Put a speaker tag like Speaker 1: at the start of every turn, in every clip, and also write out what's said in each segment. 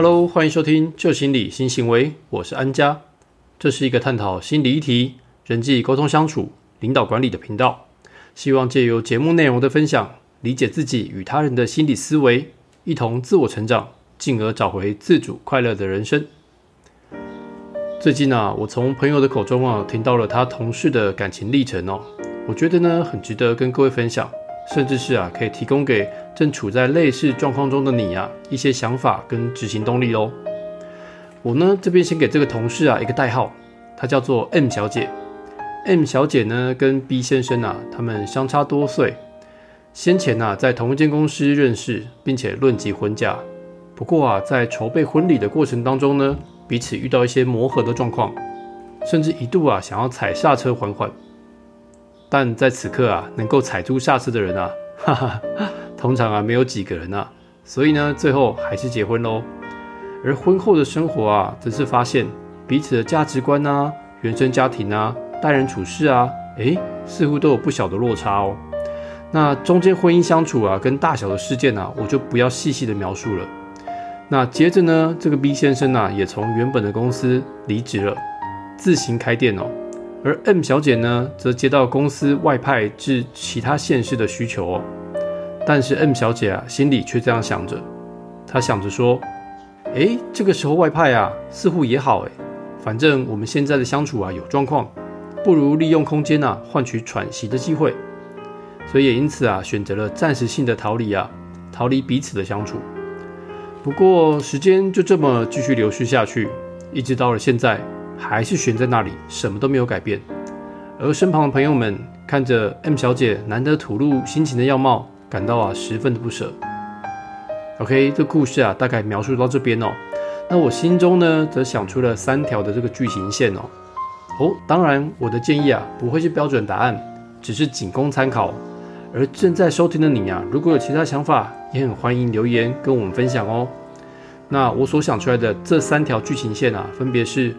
Speaker 1: Hello，欢迎收听旧心理新行为，我是安家。这是一个探讨心理议题、人际沟通相处、领导管理的频道。希望借由节目内容的分享，理解自己与他人的心理思维，一同自我成长，进而找回自主快乐的人生。最近啊，我从朋友的口中啊，听到了他同事的感情历程哦，我觉得呢，很值得跟各位分享。甚至是啊，可以提供给正处在类似状况中的你啊一些想法跟执行动力哦。我呢这边先给这个同事啊一个代号，她叫做 M 小姐。M 小姐呢跟 B 先生啊他们相差多岁，先前呐在同一间公司认识，并且论及婚嫁。不过啊在筹备婚礼的过程当中呢，彼此遇到一些磨合的状况，甚至一度啊想要踩刹车缓缓。但在此刻啊，能够踩住刹车的人啊，哈哈，通常啊没有几个人啊，所以呢，最后还是结婚喽。而婚后的生活啊，则是发现彼此的价值观啊、原生家庭啊、待人处事啊，诶，似乎都有不小的落差哦。那中间婚姻相处啊，跟大小的事件啊，我就不要细细的描述了。那接着呢，这个 B 先生啊，也从原本的公司离职了，自行开店哦。而 M 小姐呢，则接到公司外派至其他县市的需求哦。但是 M 小姐啊，心里却这样想着，她想着说：“哎，这个时候外派啊，似乎也好哎，反正我们现在的相处啊有状况，不如利用空间啊，换取喘息的机会。”所以也因此啊，选择了暂时性的逃离啊，逃离彼此的相处。不过时间就这么继续流逝下去，一直到了现在。还是悬在那里，什么都没有改变。而身旁的朋友们看着 M 小姐难得吐露心情的样貌，感到啊十分的不舍。OK，这故事啊大概描述到这边哦。那我心中呢，则想出了三条的这个剧情线哦。哦，当然我的建议啊不会是标准答案，只是仅供参考。而正在收听的你啊，如果有其他想法，也很欢迎留言跟我们分享哦。那我所想出来的这三条剧情线啊，分别是。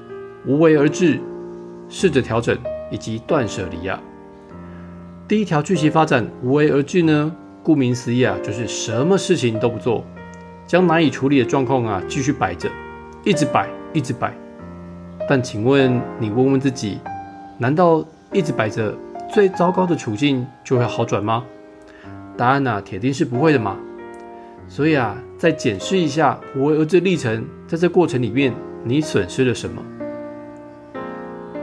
Speaker 1: 无为而治，试着调整以及断舍离啊。第一条剧情发展，无为而治呢？顾名思义啊，就是什么事情都不做，将难以处理的状况啊继续摆着，一直摆，一直摆。但请问你问问自己，难道一直摆着，最糟糕的处境就会好转吗？答案呢，铁定是不会的嘛。所以啊，再检视一下无为而治历程，在这过程里面，你损失了什么？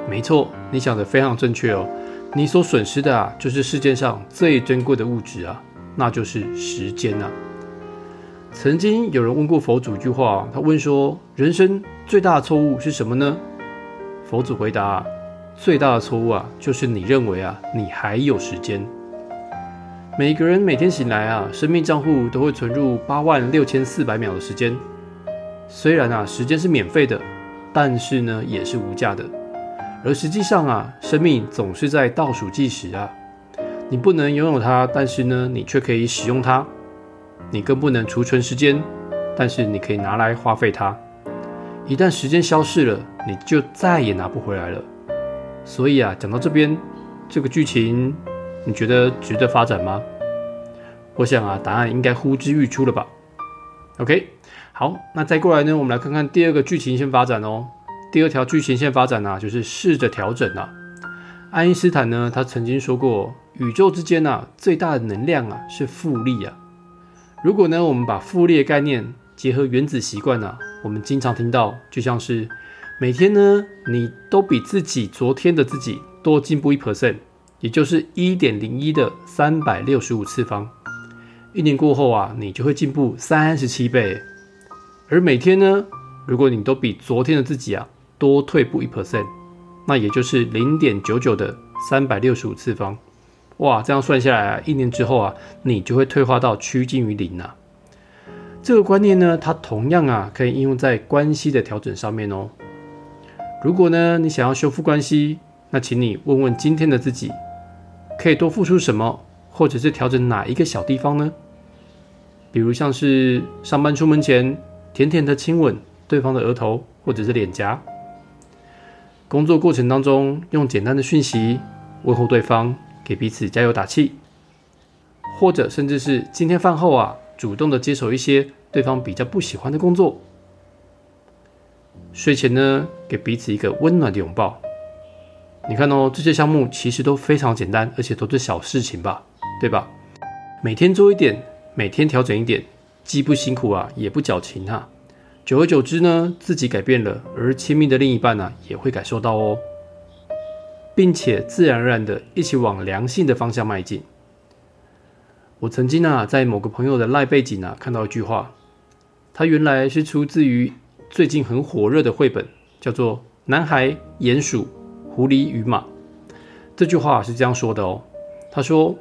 Speaker 1: 没错，你想的非常正确哦。你所损失的啊，就是世界上最珍贵的物质啊，那就是时间呐。曾经有人问过佛祖一句话，他问说：人生最大的错误是什么呢？佛祖回答：最大的错误啊，就是你认为啊，你还有时间。每个人每天醒来啊，生命账户都会存入八万六千四百秒的时间。虽然啊，时间是免费的，但是呢，也是无价的。而实际上啊，生命总是在倒数计时啊。你不能拥有它，但是呢，你却可以使用它。你更不能储存时间，但是你可以拿来花费它。一旦时间消逝了，你就再也拿不回来了。所以啊，讲到这边，这个剧情你觉得值得发展吗？我想啊，答案应该呼之欲出了吧。OK，好，那再过来呢，我们来看看第二个剧情先发展哦。第二条剧情线发展呢，就是试着调整啊。爱因斯坦呢，他曾经说过，宇宙之间呢，最大的能量啊是复利啊。如果呢，我们把复利的概念结合原子习惯呢，我们经常听到，就像是每天呢，你都比自己昨天的自己多进步一 percent，也就是一点零一的三百六十五次方。一年过后啊，你就会进步三十七倍。而每天呢，如果你都比昨天的自己啊，多退步一 percent，那也就是零点九九的三百六十五次方，哇，这样算下来啊，一年之后啊，你就会退化到趋近于零啊。这个观念呢，它同样啊，可以应用在关系的调整上面哦。如果呢，你想要修复关系，那请你问问今天的自己，可以多付出什么，或者是调整哪一个小地方呢？比如像是上班出门前，甜甜的亲吻对方的额头或者是脸颊。工作过程当中，用简单的讯息问候对方，给彼此加油打气，或者甚至是今天饭后啊，主动的接手一些对方比较不喜欢的工作，睡前呢给彼此一个温暖的拥抱。你看哦，这些项目其实都非常简单，而且都是小事情吧，对吧？每天做一点，每天调整一点，既不辛苦啊，也不矫情哈。久而久之呢，自己改变了，而亲密的另一半呢，也会感受到哦，并且自然而然的一起往良性的方向迈进。我曾经啊，在某个朋友的赖背景啊，看到一句话，它原来是出自于最近很火热的绘本，叫做《男孩、鼹鼠、狐狸与马》。这句话是这样说的哦，他说。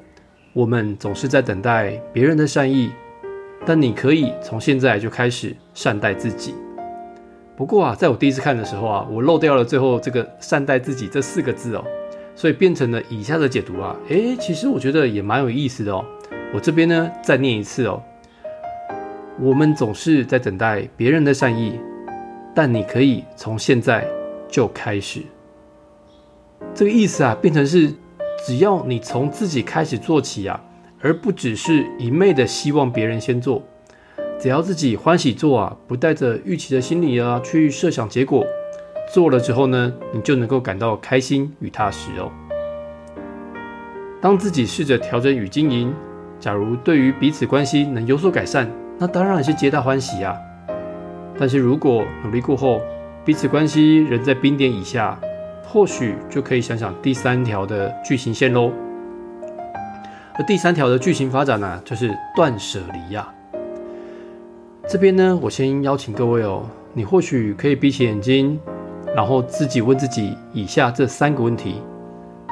Speaker 1: 我们总是在等待别人的善意，但你可以从现在就开始善待自己。不过啊，在我第一次看的时候啊，我漏掉了最后这个“善待自己”这四个字哦，所以变成了以下的解读啊。诶，其实我觉得也蛮有意思的哦。我这边呢再念一次哦。我们总是在等待别人的善意，但你可以从现在就开始。这个意思啊，变成是。只要你从自己开始做起啊，而不只是一昧的希望别人先做，只要自己欢喜做啊，不带着预期的心理啊去设想结果，做了之后呢，你就能够感到开心与踏实哦。当自己试着调整与经营，假如对于彼此关系能有所改善，那当然是皆大欢喜啊。但是如果努力过后，彼此关系仍在冰点以下，或许就可以想想第三条的剧情线喽。而第三条的剧情发展呢，就是断舍离呀。这边呢，我先邀请各位哦，你或许可以闭起眼睛，然后自己问自己以下这三个问题。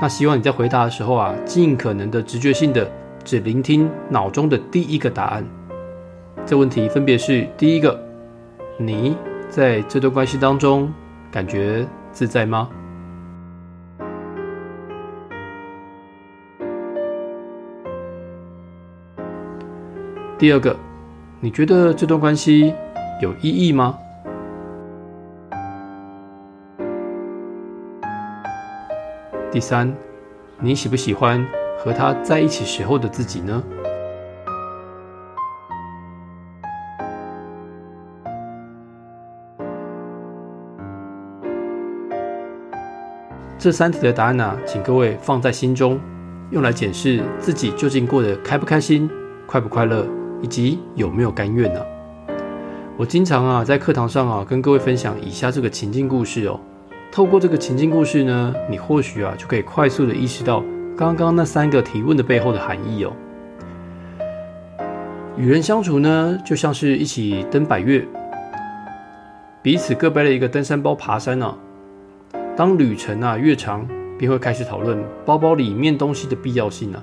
Speaker 1: 那希望你在回答的时候啊，尽可能的直觉性的只聆听脑中的第一个答案。这问题分别是：第一个，你在这段关系当中感觉自在吗？第二个，你觉得这段关系有意义吗？第三，你喜不喜欢和他在一起时候的自己呢？这三题的答案呢，请各位放在心中，用来检视自己究竟过得开不开心、快不快乐。以及有没有甘愿呢？我经常啊在课堂上啊跟各位分享以下这个情境故事哦。透过这个情境故事呢，你或许啊就可以快速的意识到刚刚那三个提问的背后的含义哦。与人相处呢，就像是一起登百越，彼此各背了一个登山包爬山呢。当旅程啊越长，便会开始讨论包包里面东西的必要性呢。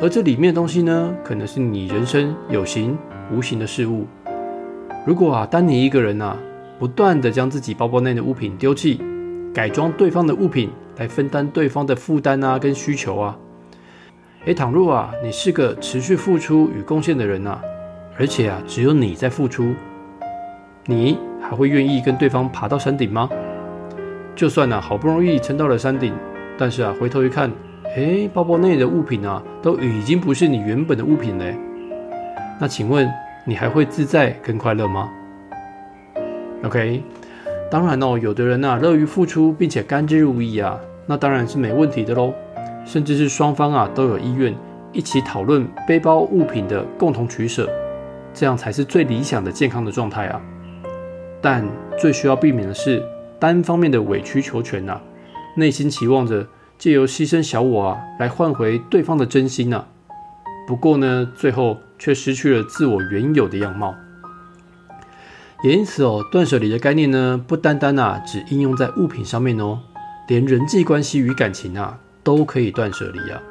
Speaker 1: 而这里面的东西呢，可能是你人生有形无形的事物。如果啊，当你一个人啊，不断的将自己包包内的物品丢弃，改装对方的物品来分担对方的负担啊，跟需求啊，诶，倘若啊，你是个持续付出与贡献的人呐，而且啊，只有你在付出，你还会愿意跟对方爬到山顶吗？就算呢，好不容易撑到了山顶，但是啊，回头一看。哎，包包内的物品啊，都已经不是你原本的物品嘞。那请问你还会自在跟快乐吗？OK，当然哦，有的人呐乐于付出并且甘之如饴啊，那当然是没问题的喽。甚至是双方啊都有意愿一起讨论背包物品的共同取舍，这样才是最理想的健康的状态啊。但最需要避免的是单方面的委曲求全呐，内心期望着。借由牺牲小我啊，来换回对方的真心呢。不过呢，最后却失去了自我原有的样貌。也因此哦，断舍离的概念呢，不单单啊只应用在物品上面哦，连人际关系与感情啊都可以断舍离啊。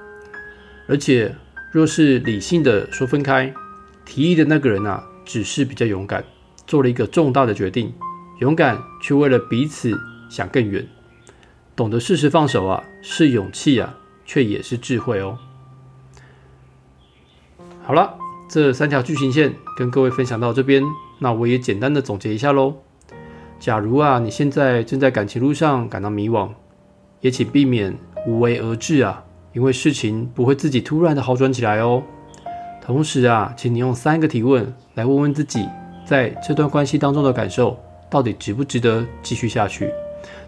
Speaker 1: 而且，若是理性的说分开，提议的那个人啊，只是比较勇敢，做了一个重大的决定，勇敢却为了彼此想更远。懂得适时放手啊，是勇气啊，却也是智慧哦。好了，这三条剧情线跟各位分享到这边，那我也简单的总结一下喽。假如啊，你现在正在感情路上感到迷惘，也请避免无为而治啊，因为事情不会自己突然的好转起来哦。同时啊，请你用三个提问来问问自己，在这段关系当中的感受到底值不值得继续下去？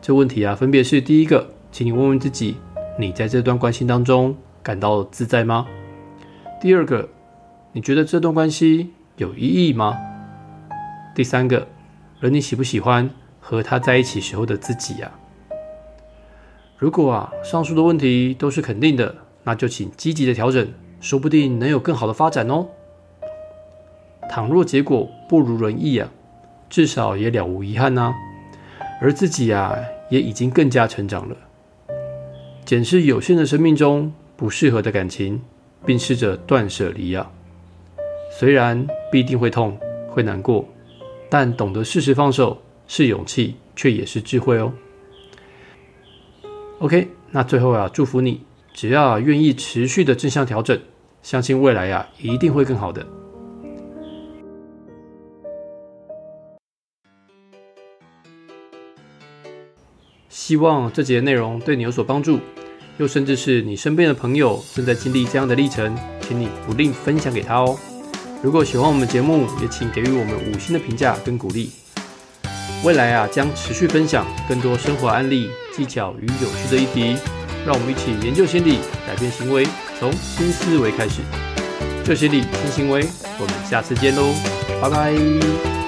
Speaker 1: 这问题啊，分别是第一个，请你问问自己，你在这段关系当中感到自在吗？第二个，你觉得这段关系有意义吗？第三个，而你喜不喜欢和他在一起时候的自己呀？如果啊，上述的问题都是肯定的，那就请积极的调整，说不定能有更好的发展哦。倘若结果不如人意啊，至少也了无遗憾呐。而自己啊，也已经更加成长了。检视有限的生命中不适合的感情，并试着断舍离啊。虽然必定会痛，会难过，但懂得适时放手是勇气，却也是智慧哦。OK，那最后啊，祝福你，只要愿意持续的正向调整，相信未来呀，一定会更好的。希望这节内容对你有所帮助，又甚至是你身边的朋友正在经历这样的历程，请你不吝分享给他哦。如果喜欢我们节目，也请给予我们五星的评价跟鼓励。未来啊，将持续分享更多生活案例、技巧与有趣的议题，让我们一起研究心理，改变行为，从新思维开始。旧心理新行为，我们下次见喽，拜拜。